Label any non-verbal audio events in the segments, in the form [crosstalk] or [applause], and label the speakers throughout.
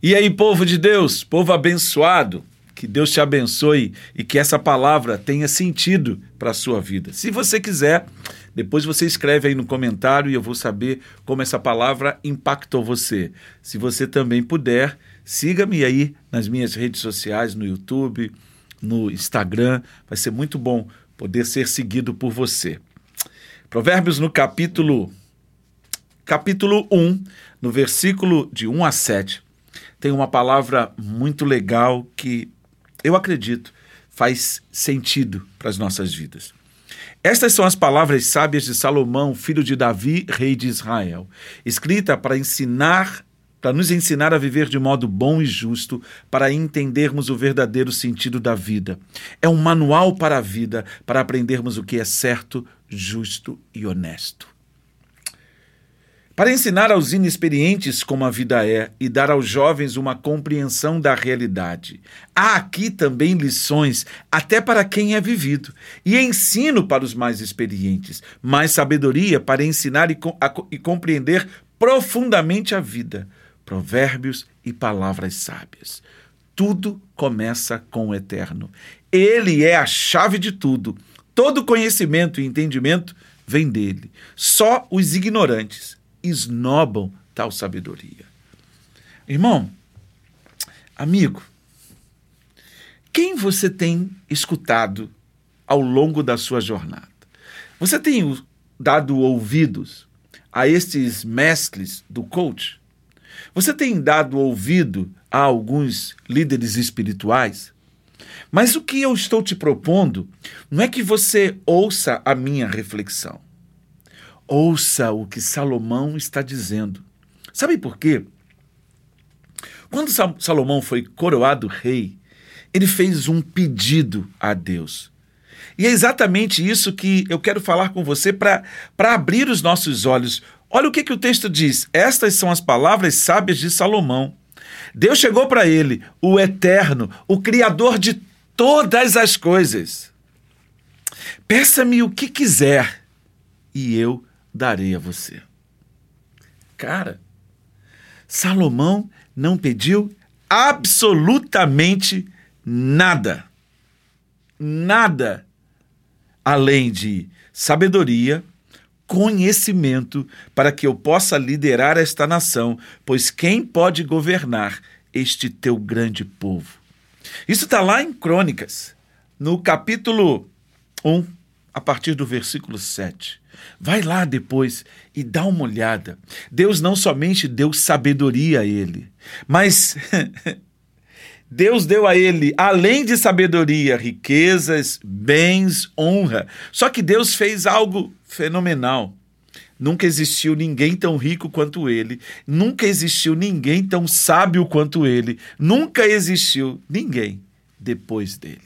Speaker 1: E aí, povo de Deus, povo abençoado, que Deus te abençoe e que essa palavra tenha sentido para a sua vida. Se você quiser, depois você escreve aí no comentário e eu vou saber como essa palavra impactou você. Se você também puder, siga-me aí nas minhas redes sociais, no YouTube, no Instagram. Vai ser muito bom poder ser seguido por você. Provérbios no capítulo capítulo 1, no versículo de 1 a 7 tem uma palavra muito legal que eu acredito faz sentido para as nossas vidas. Estas são as palavras sábias de Salomão, filho de Davi, rei de Israel, escrita para ensinar, para nos ensinar a viver de modo bom e justo, para entendermos o verdadeiro sentido da vida. É um manual para a vida, para aprendermos o que é certo, justo e honesto para ensinar aos inexperientes como a vida é e dar aos jovens uma compreensão da realidade. Há aqui também lições até para quem é vivido, e ensino para os mais experientes, mais sabedoria para ensinar e, a, e compreender profundamente a vida, provérbios e palavras sábias. Tudo começa com o eterno. Ele é a chave de tudo. Todo conhecimento e entendimento vem dele. Só os ignorantes esnobam tal sabedoria. Irmão, amigo, quem você tem escutado ao longo da sua jornada? Você tem dado ouvidos a estes mestres do coach? Você tem dado ouvido a alguns líderes espirituais? Mas o que eu estou te propondo não é que você ouça a minha reflexão. Ouça o que Salomão está dizendo. Sabe por quê? Quando Salomão foi coroado rei, ele fez um pedido a Deus. E é exatamente isso que eu quero falar com você para abrir os nossos olhos. Olha o que, que o texto diz. Estas são as palavras sábias de Salomão. Deus chegou para ele, o Eterno, o Criador de todas as coisas. Peça-me o que quiser e eu darei a você. Cara, Salomão não pediu absolutamente nada. Nada além de sabedoria, conhecimento para que eu possa liderar esta nação, pois quem pode governar este teu grande povo? Isso está lá em Crônicas, no capítulo 1, a partir do versículo 7. Vai lá depois e dá uma olhada. Deus não somente deu sabedoria a ele, mas [laughs] Deus deu a ele, além de sabedoria, riquezas, bens, honra. Só que Deus fez algo fenomenal. Nunca existiu ninguém tão rico quanto ele, nunca existiu ninguém tão sábio quanto ele, nunca existiu ninguém depois dele.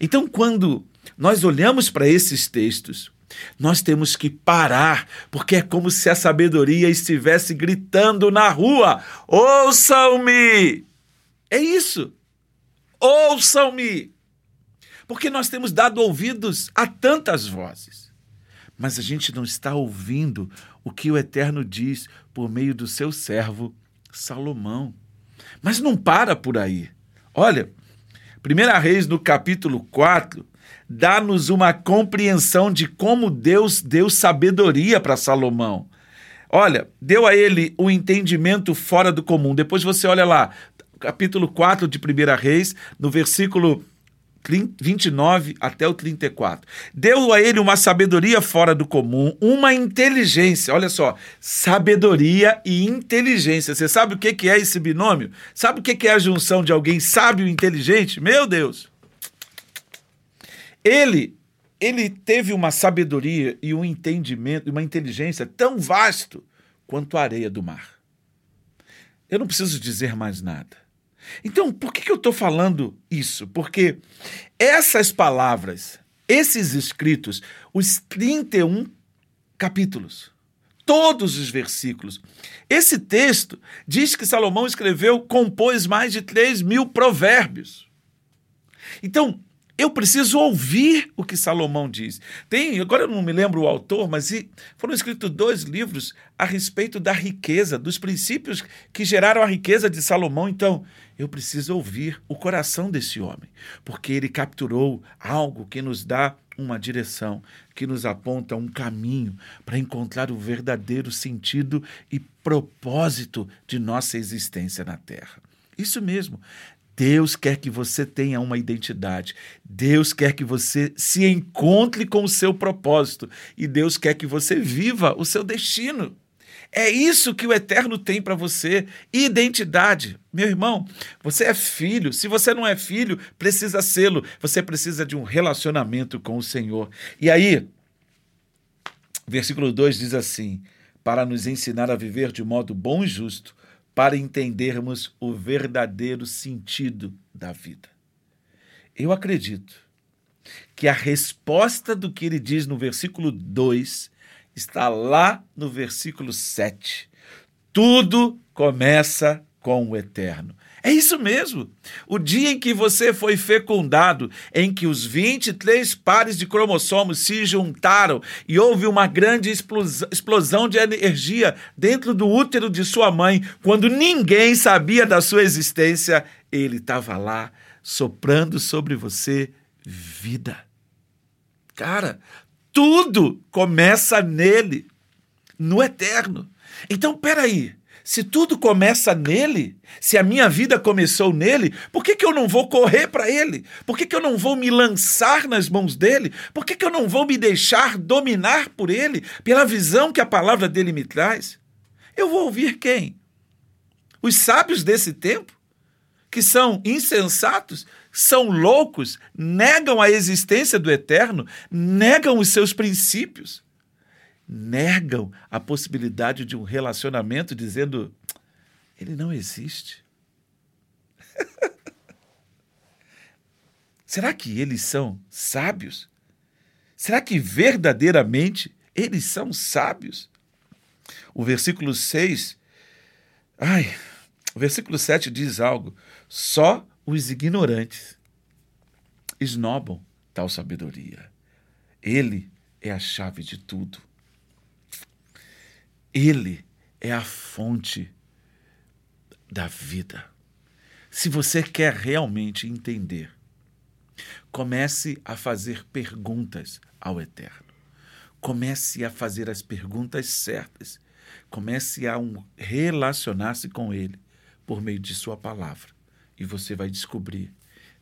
Speaker 1: Então, quando nós olhamos para esses textos, nós temos que parar, porque é como se a sabedoria estivesse gritando na rua: ouçam-me! É isso. Ouçam-me! Porque nós temos dado ouvidos a tantas vozes, mas a gente não está ouvindo o que o Eterno diz por meio do seu servo Salomão. Mas não para por aí. Olha, 1 Reis, no capítulo 4, dá-nos uma compreensão de como Deus deu sabedoria para Salomão. Olha, deu a ele um entendimento fora do comum. Depois você olha lá, capítulo 4 de 1 Reis, no versículo 29 até o 34. Deu a ele uma sabedoria fora do comum, uma inteligência. Olha só, sabedoria e inteligência. Você sabe o que é esse binômio? Sabe o que é a junção de alguém sábio e inteligente? Meu Deus! Ele ele teve uma sabedoria e um entendimento, uma inteligência tão vasto quanto a areia do mar. Eu não preciso dizer mais nada. Então, por que, que eu estou falando isso? Porque essas palavras, esses escritos, os 31 capítulos, todos os versículos, esse texto diz que Salomão escreveu, compôs mais de 3 mil provérbios. Então, Eu preciso ouvir o que Salomão diz. Tem, agora eu não me lembro o autor, mas foram escritos dois livros a respeito da riqueza, dos princípios que geraram a riqueza de Salomão. Então, eu preciso ouvir o coração desse homem, porque ele capturou algo que nos dá uma direção, que nos aponta um caminho para encontrar o verdadeiro sentido e propósito de nossa existência na Terra. Isso mesmo. Deus quer que você tenha uma identidade. Deus quer que você se encontre com o seu propósito. E Deus quer que você viva o seu destino. É isso que o Eterno tem para você: identidade. Meu irmão, você é filho. Se você não é filho, precisa sê-lo. Você precisa de um relacionamento com o Senhor. E aí, versículo 2 diz assim: para nos ensinar a viver de modo bom e justo, para entendermos o verdadeiro sentido da vida. Eu acredito que a resposta do que ele diz no versículo 2 está lá no versículo 7. Tudo começa com o eterno. É isso mesmo. O dia em que você foi fecundado, em que os 23 pares de cromossomos se juntaram e houve uma grande explosão de energia dentro do útero de sua mãe, quando ninguém sabia da sua existência, ele estava lá soprando sobre você vida. Cara, tudo começa nele, no eterno. Então, peraí. Se tudo começa nele, se a minha vida começou nele, por que, que eu não vou correr para ele? Por que, que eu não vou me lançar nas mãos dele? Por que, que eu não vou me deixar dominar por ele, pela visão que a palavra dele me traz? Eu vou ouvir quem? Os sábios desse tempo? Que são insensatos, são loucos, negam a existência do eterno, negam os seus princípios negam a possibilidade de um relacionamento dizendo ele não existe. [laughs] Será que eles são sábios? Será que verdadeiramente eles são sábios? O versículo 6, ai, o versículo 7 diz algo: só os ignorantes esnobam tal sabedoria. Ele é a chave de tudo. Ele é a fonte da vida. Se você quer realmente entender, comece a fazer perguntas ao Eterno. Comece a fazer as perguntas certas. Comece a um, relacionar-se com Ele por meio de Sua palavra. E você vai descobrir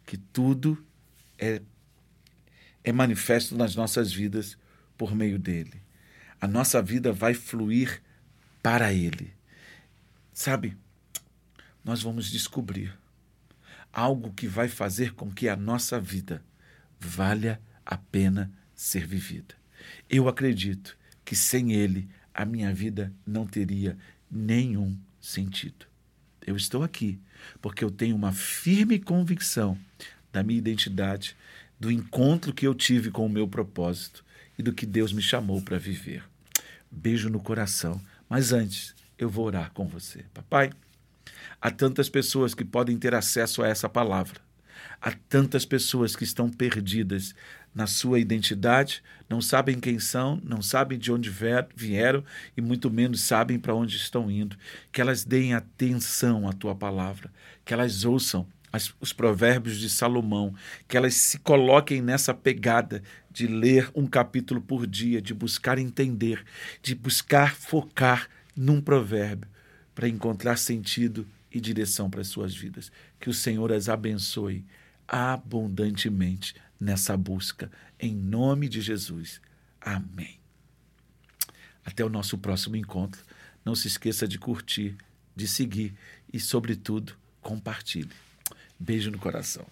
Speaker 1: que tudo é, é manifesto nas nossas vidas por meio dele a nossa vida vai fluir para Ele. Sabe, nós vamos descobrir algo que vai fazer com que a nossa vida valha a pena ser vivida. Eu acredito que sem Ele a minha vida não teria nenhum sentido. Eu estou aqui porque eu tenho uma firme convicção da minha identidade, do encontro que eu tive com o meu propósito e do que Deus me chamou para viver. Beijo no coração. Mas antes, eu vou orar com você. Papai, há tantas pessoas que podem ter acesso a essa palavra. Há tantas pessoas que estão perdidas na sua identidade, não sabem quem são, não sabem de onde vieram e muito menos sabem para onde estão indo. Que elas deem atenção à tua palavra, que elas ouçam as, os provérbios de Salomão, que elas se coloquem nessa pegada de ler um capítulo por dia, de buscar entender, de buscar focar num provérbio para encontrar sentido e direção para as suas vidas. Que o Senhor as abençoe abundantemente nessa busca, em nome de Jesus. Amém. Até o nosso próximo encontro. Não se esqueça de curtir, de seguir e, sobretudo, compartilhe. Beijo no coração.